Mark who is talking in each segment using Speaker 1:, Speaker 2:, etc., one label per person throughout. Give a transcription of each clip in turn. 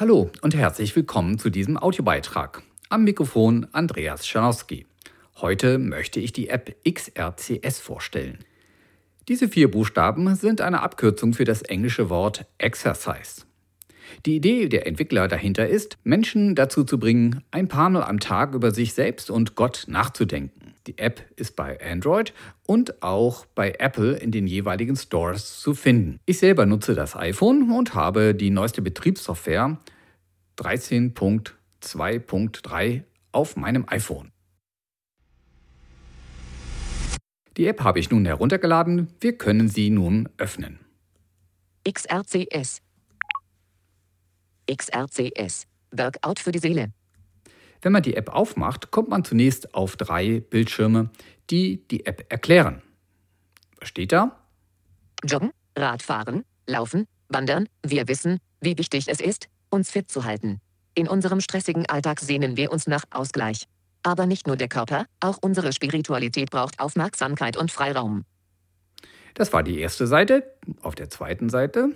Speaker 1: Hallo und herzlich willkommen zu diesem Audiobeitrag. Am Mikrofon Andreas Schanowski. Heute möchte ich die App XRCS vorstellen. Diese vier Buchstaben sind eine Abkürzung für das englische Wort Exercise. Die Idee der Entwickler dahinter ist, Menschen dazu zu bringen, ein paar Mal am Tag über sich selbst und Gott nachzudenken. Die App ist bei Android und auch bei Apple in den jeweiligen Stores zu finden. Ich selber nutze das iPhone und habe die neueste Betriebssoftware 13.2.3 auf meinem iPhone. Die App habe ich nun heruntergeladen. Wir können sie nun öffnen.
Speaker 2: XRCS XRCS. Workout für die Seele.
Speaker 1: Wenn man die App aufmacht, kommt man zunächst auf drei Bildschirme, die die App erklären. Was steht da?
Speaker 2: Joggen, Radfahren, Laufen, Wandern. Wir wissen, wie wichtig es ist, uns fit zu halten. In unserem stressigen Alltag sehnen wir uns nach Ausgleich. Aber nicht nur der Körper, auch unsere Spiritualität braucht Aufmerksamkeit und Freiraum.
Speaker 1: Das war die erste Seite. Auf der zweiten Seite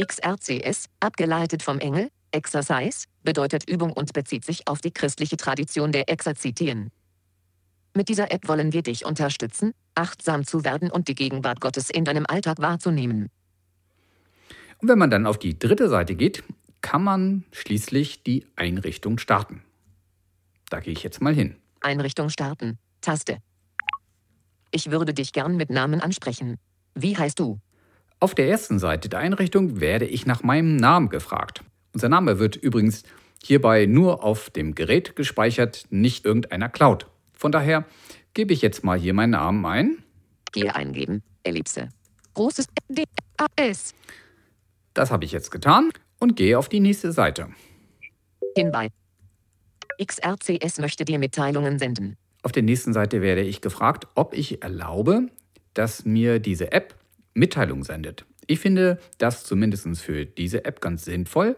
Speaker 2: XRCS, abgeleitet vom Engel, Exercise, bedeutet Übung und bezieht sich auf die christliche Tradition der Exerzitien. Mit dieser App wollen wir dich unterstützen, achtsam zu werden und die Gegenwart Gottes in deinem Alltag wahrzunehmen.
Speaker 1: Und wenn man dann auf die dritte Seite geht, kann man schließlich die Einrichtung starten. Da gehe ich jetzt mal hin.
Speaker 2: Einrichtung starten. Taste. Ich würde dich gern mit Namen ansprechen. Wie heißt du?
Speaker 1: Auf der ersten Seite der Einrichtung werde ich nach meinem Namen gefragt. Unser Name wird übrigens hierbei nur auf dem Gerät gespeichert, nicht irgendeiner Cloud. Von daher gebe ich jetzt mal hier meinen Namen ein.
Speaker 2: Hier eingeben. Ellipse. Großes D A S.
Speaker 1: Das habe ich jetzt getan und gehe auf die nächste Seite.
Speaker 2: Hinweis. XRCS möchte dir Mitteilungen senden.
Speaker 1: Auf der nächsten Seite werde ich gefragt, ob ich erlaube, dass mir diese App Mitteilung sendet. Ich finde das zumindest für diese App ganz sinnvoll,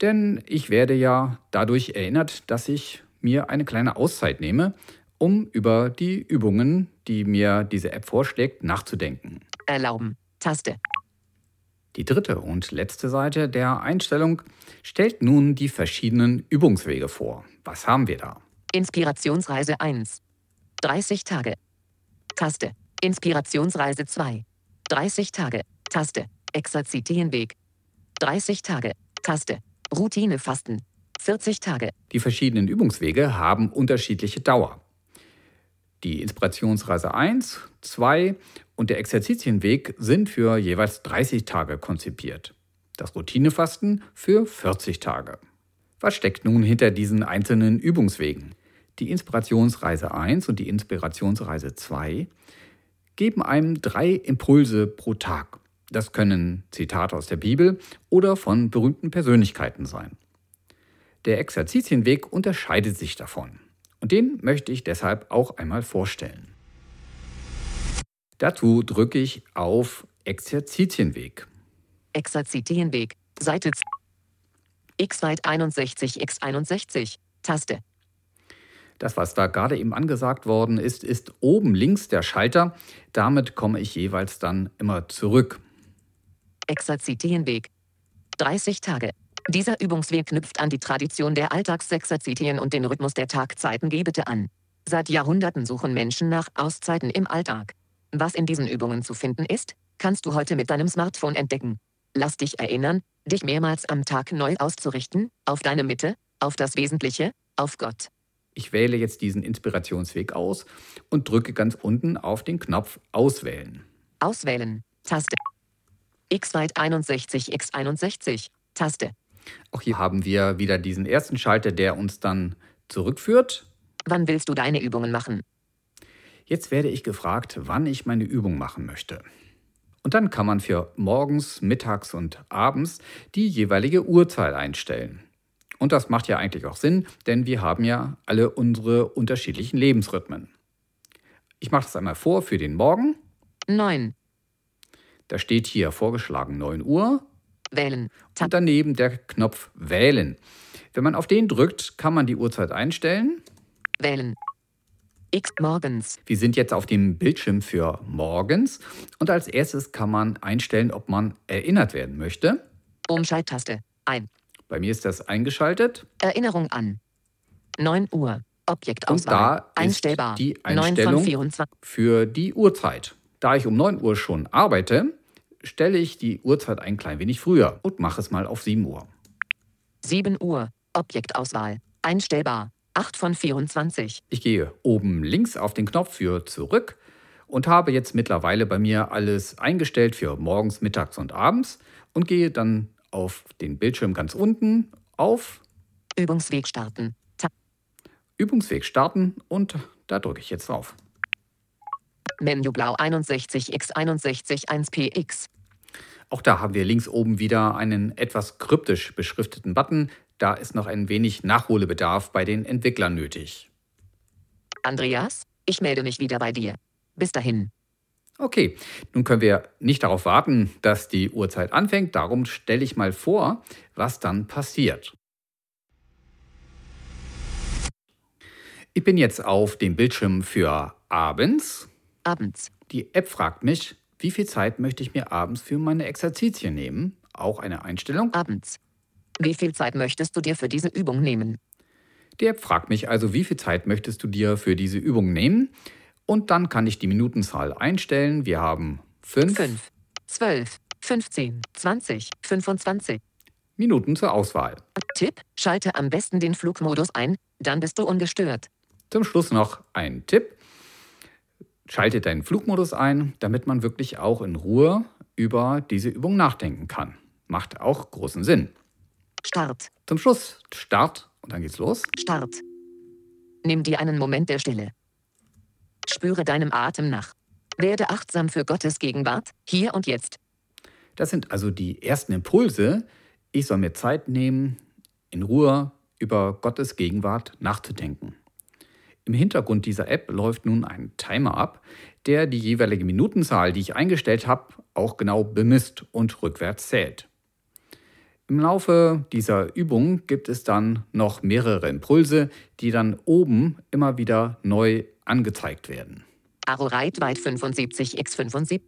Speaker 1: denn ich werde ja dadurch erinnert, dass ich mir eine kleine Auszeit nehme, um über die Übungen, die mir diese App vorschlägt, nachzudenken.
Speaker 2: Erlauben. Taste.
Speaker 1: Die dritte und letzte Seite der Einstellung stellt nun die verschiedenen Übungswege vor. Was haben wir da?
Speaker 2: Inspirationsreise 1. 30 Tage. Taste. Inspirationsreise 2. 30 Tage. Taste. Exerzitienweg. 30 Tage. Taste. Routinefasten. 40 Tage.
Speaker 1: Die verschiedenen Übungswege haben unterschiedliche Dauer. Die Inspirationsreise 1, 2 und der Exerzitienweg sind für jeweils 30 Tage konzipiert. Das Routinefasten für 40 Tage. Was steckt nun hinter diesen einzelnen Übungswegen? Die Inspirationsreise 1 und die Inspirationsreise 2 geben einem drei Impulse pro Tag. Das können Zitate aus der Bibel oder von berühmten Persönlichkeiten sein. Der Exerzitienweg unterscheidet sich davon. Und den möchte ich deshalb auch einmal vorstellen. Dazu drücke ich auf Exerzitienweg.
Speaker 2: Exerzitienweg, Seite X-Weit 61 X61, Taste.
Speaker 1: Das, was da gerade eben angesagt worden ist, ist oben links der Schalter. Damit komme ich jeweils dann immer zurück.
Speaker 2: Exerzitienweg. 30 Tage. Dieser Übungsweg knüpft an die Tradition der Alltagsexerzitien und den Rhythmus der Tagzeitengebete an. Seit Jahrhunderten suchen Menschen nach Auszeiten im Alltag. Was in diesen Übungen zu finden ist, kannst du heute mit deinem Smartphone entdecken. Lass dich erinnern, dich mehrmals am Tag neu auszurichten, auf deine Mitte, auf das Wesentliche, auf Gott.
Speaker 1: Ich wähle jetzt diesen Inspirationsweg aus und drücke ganz unten auf den Knopf Auswählen.
Speaker 2: Auswählen. Taste. X-Weit 61 X61. Taste.
Speaker 1: Auch hier haben wir wieder diesen ersten Schalter, der uns dann zurückführt.
Speaker 2: Wann willst du deine Übungen machen?
Speaker 1: Jetzt werde ich gefragt, wann ich meine Übung machen möchte. Und dann kann man für morgens, mittags und abends die jeweilige Uhrzeit einstellen. Und das macht ja eigentlich auch Sinn, denn wir haben ja alle unsere unterschiedlichen Lebensrhythmen. Ich mache das einmal vor für den Morgen.
Speaker 2: 9.
Speaker 1: Da steht hier vorgeschlagen 9 Uhr.
Speaker 2: Wählen.
Speaker 1: Tab und daneben der Knopf Wählen. Wenn man auf den drückt, kann man die Uhrzeit einstellen.
Speaker 2: Wählen. X morgens.
Speaker 1: Wir sind jetzt auf dem Bildschirm für morgens und als erstes kann man einstellen, ob man erinnert werden möchte.
Speaker 2: Umschalttaste. Ein.
Speaker 1: Bei mir ist das eingeschaltet.
Speaker 2: Erinnerung an. 9 Uhr.
Speaker 1: Und
Speaker 2: Objektauswahl.
Speaker 1: da ist
Speaker 2: Einstellbar.
Speaker 1: die
Speaker 2: 9 von
Speaker 1: Einstellung
Speaker 2: 24.
Speaker 1: für die Uhrzeit. Da ich um 9 Uhr schon arbeite, stelle ich die Uhrzeit ein klein wenig früher und mache es mal auf 7 Uhr.
Speaker 2: 7 Uhr. Objektauswahl. Einstellbar. 8 von 24.
Speaker 1: Ich gehe oben links auf den Knopf für zurück und habe jetzt mittlerweile bei mir alles eingestellt für morgens, mittags und abends und gehe dann auf den Bildschirm ganz unten auf
Speaker 2: Übungsweg starten. Tab.
Speaker 1: Übungsweg starten und da drücke ich jetzt drauf.
Speaker 2: Menü blau 61x61 1px.
Speaker 1: Auch da haben wir links oben wieder einen etwas kryptisch beschrifteten Button. Da ist noch ein wenig Nachholbedarf bei den Entwicklern nötig.
Speaker 2: Andreas, ich melde mich wieder bei dir. Bis dahin.
Speaker 1: Okay, nun können wir nicht darauf warten, dass die Uhrzeit anfängt. Darum stelle ich mal vor, was dann passiert. Ich bin jetzt auf dem Bildschirm für abends.
Speaker 2: Abends.
Speaker 1: Die App fragt mich, wie viel Zeit möchte ich mir abends für meine Exerzitien nehmen? Auch eine Einstellung.
Speaker 2: Abends. Wie viel Zeit möchtest du dir für diese Übung nehmen?
Speaker 1: Die App fragt mich also, wie viel Zeit möchtest du dir für diese Übung nehmen? Und dann kann ich die Minutenzahl einstellen. Wir haben 5
Speaker 2: 5, 12, 15, 20, 25.
Speaker 1: Minuten zur Auswahl.
Speaker 2: Tipp: Schalte am besten den Flugmodus ein, dann bist du ungestört.
Speaker 1: Zum Schluss noch ein Tipp. Schalte deinen Flugmodus ein, damit man wirklich auch in Ruhe über diese Übung nachdenken kann. Macht auch großen Sinn.
Speaker 2: Start.
Speaker 1: Zum Schluss Start und dann geht's los.
Speaker 2: Start. Nimm dir einen Moment der Stille. Spüre deinem Atem nach. Werde achtsam für Gottes Gegenwart, hier und jetzt.
Speaker 1: Das sind also die ersten Impulse. Ich soll mir Zeit nehmen, in Ruhe über Gottes Gegenwart nachzudenken. Im Hintergrund dieser App läuft nun ein Timer ab, der die jeweilige Minutenzahl, die ich eingestellt habe, auch genau bemisst und rückwärts zählt. Im Laufe dieser Übung gibt es dann noch mehrere Impulse, die dann oben immer wieder neu angezeigt werden.
Speaker 2: Arorite weit 75x75.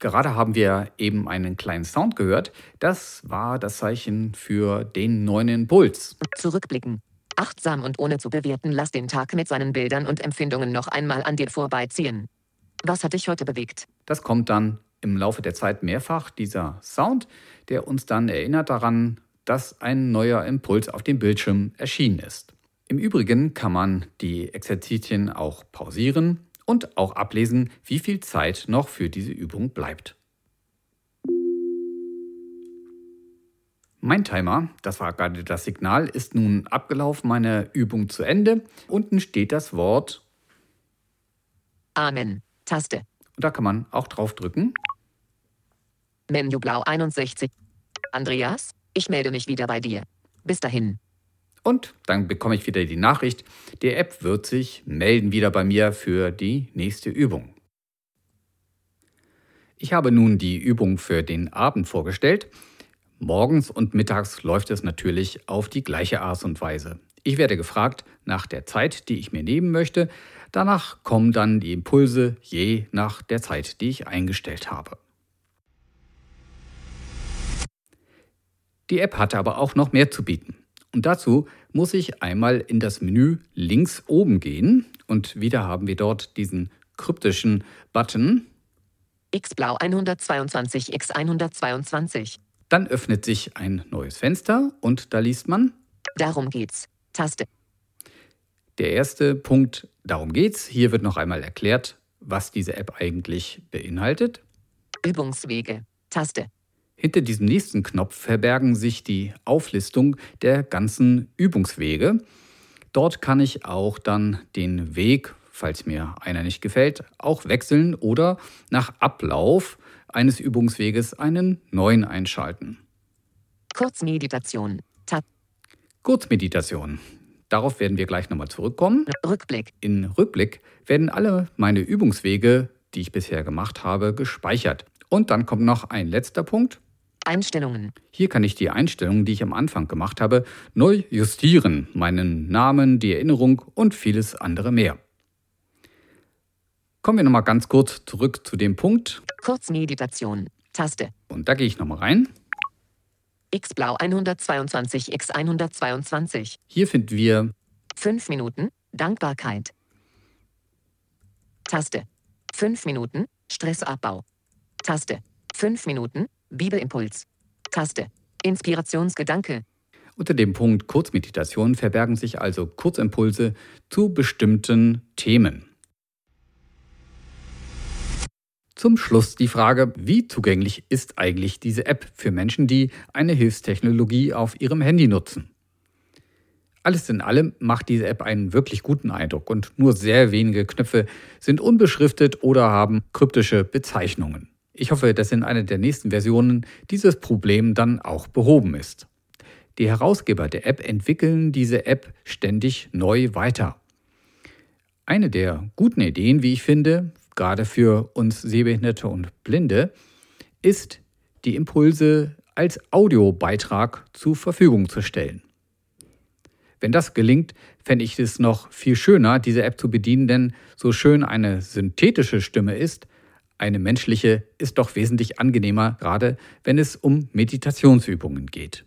Speaker 1: Gerade haben wir eben einen kleinen Sound gehört. Das war das Zeichen für den neuen Impuls.
Speaker 2: Zurückblicken. Achtsam und ohne zu bewerten, lass den Tag mit seinen Bildern und Empfindungen noch einmal an dir vorbeiziehen. Was hat dich heute bewegt?
Speaker 1: Das kommt dann im Laufe der Zeit mehrfach, dieser Sound, der uns dann erinnert daran, dass ein neuer Impuls auf dem Bildschirm erschienen ist. Im Übrigen kann man die Exerzitien auch pausieren und auch ablesen, wie viel Zeit noch für diese Übung bleibt. Mein Timer, das war gerade das Signal, ist nun abgelaufen, meine Übung zu Ende. Unten steht das Wort
Speaker 2: Amen. Taste.
Speaker 1: und da kann man auch drauf drücken.
Speaker 2: Menü blau 61. Andreas, ich melde mich wieder bei dir. Bis dahin.
Speaker 1: Und dann bekomme ich wieder die Nachricht, die App wird sich melden wieder bei mir für die nächste Übung. Ich habe nun die Übung für den Abend vorgestellt. Morgens und mittags läuft es natürlich auf die gleiche Art und Weise. Ich werde gefragt nach der Zeit, die ich mir nehmen möchte. Danach kommen dann die Impulse je nach der Zeit, die ich eingestellt habe. Die App hatte aber auch noch mehr zu bieten. Und dazu muss ich einmal in das Menü links oben gehen und wieder haben wir dort diesen kryptischen Button.
Speaker 2: X blau 122 x 122.
Speaker 1: Dann öffnet sich ein neues Fenster und da liest man
Speaker 2: Darum geht's. Taste.
Speaker 1: der erste Punkt, darum geht's. Hier wird noch einmal erklärt, was diese App eigentlich beinhaltet.
Speaker 2: Übungswege. Taste.
Speaker 1: Hinter diesem nächsten Knopf verbergen sich die Auflistung der ganzen Übungswege. Dort kann ich auch dann den Weg, falls mir einer nicht gefällt, auch wechseln oder nach Ablauf eines Übungsweges einen neuen einschalten.
Speaker 2: Kurzmeditation. Tab.
Speaker 1: Kurzmeditation. Darauf werden wir gleich nochmal zurückkommen.
Speaker 2: Rückblick.
Speaker 1: In Rückblick werden alle meine Übungswege, die ich bisher gemacht habe, gespeichert. Und dann kommt noch ein letzter Punkt.
Speaker 2: Einstellungen.
Speaker 1: Hier kann ich die Einstellungen, die ich am Anfang gemacht habe, neu justieren. Meinen Namen, die Erinnerung und vieles andere mehr. Kommen wir nochmal ganz kurz zurück zu dem Punkt.
Speaker 2: Kurzmeditation. Taste.
Speaker 1: Und da gehe ich nochmal rein.
Speaker 2: X Blau 122 X 122.
Speaker 1: Hier finden wir
Speaker 2: 5 Minuten Dankbarkeit. Taste. 5 Minuten Stressabbau. Taste. 5 Minuten Bibelimpuls. Taste. Inspirationsgedanke.
Speaker 1: Unter dem Punkt Kurzmeditation verbergen sich also Kurzimpulse zu bestimmten Themen. Zum Schluss die Frage, wie zugänglich ist eigentlich diese App für Menschen, die eine Hilfstechnologie auf ihrem Handy nutzen? Alles in allem macht diese App einen wirklich guten Eindruck und nur sehr wenige Knöpfe sind unbeschriftet oder haben kryptische Bezeichnungen. Ich hoffe, dass in einer der nächsten Versionen dieses Problem dann auch behoben ist. Die Herausgeber der App entwickeln diese App ständig neu weiter. Eine der guten Ideen, wie ich finde, gerade für uns Sehbehinderte und Blinde, ist, die Impulse als Audiobeitrag zur Verfügung zu stellen. Wenn das gelingt, fände ich es noch viel schöner, diese App zu bedienen, denn so schön eine synthetische Stimme ist, eine menschliche ist doch wesentlich angenehmer, gerade wenn es um Meditationsübungen geht.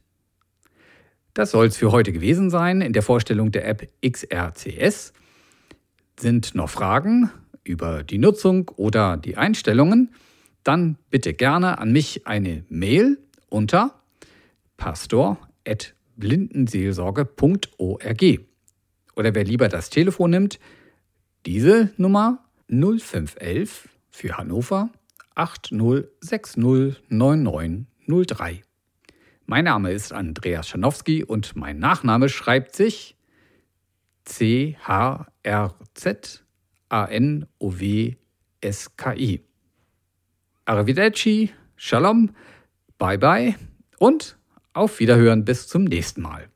Speaker 1: Das soll es für heute gewesen sein in der Vorstellung der App XRCS. Sind noch Fragen über die Nutzung oder die Einstellungen? Dann bitte gerne an mich eine Mail unter pastor.blindenseelsorge.org. Oder wer lieber das Telefon nimmt, diese Nummer 0511 für Hannover 80609903. Mein Name ist Andreas Schanowski und mein Nachname schreibt sich C-H-R-Z-A-N-O-W-S-K-I. Arrivederci, Shalom, bye bye und auf Wiederhören bis zum nächsten Mal.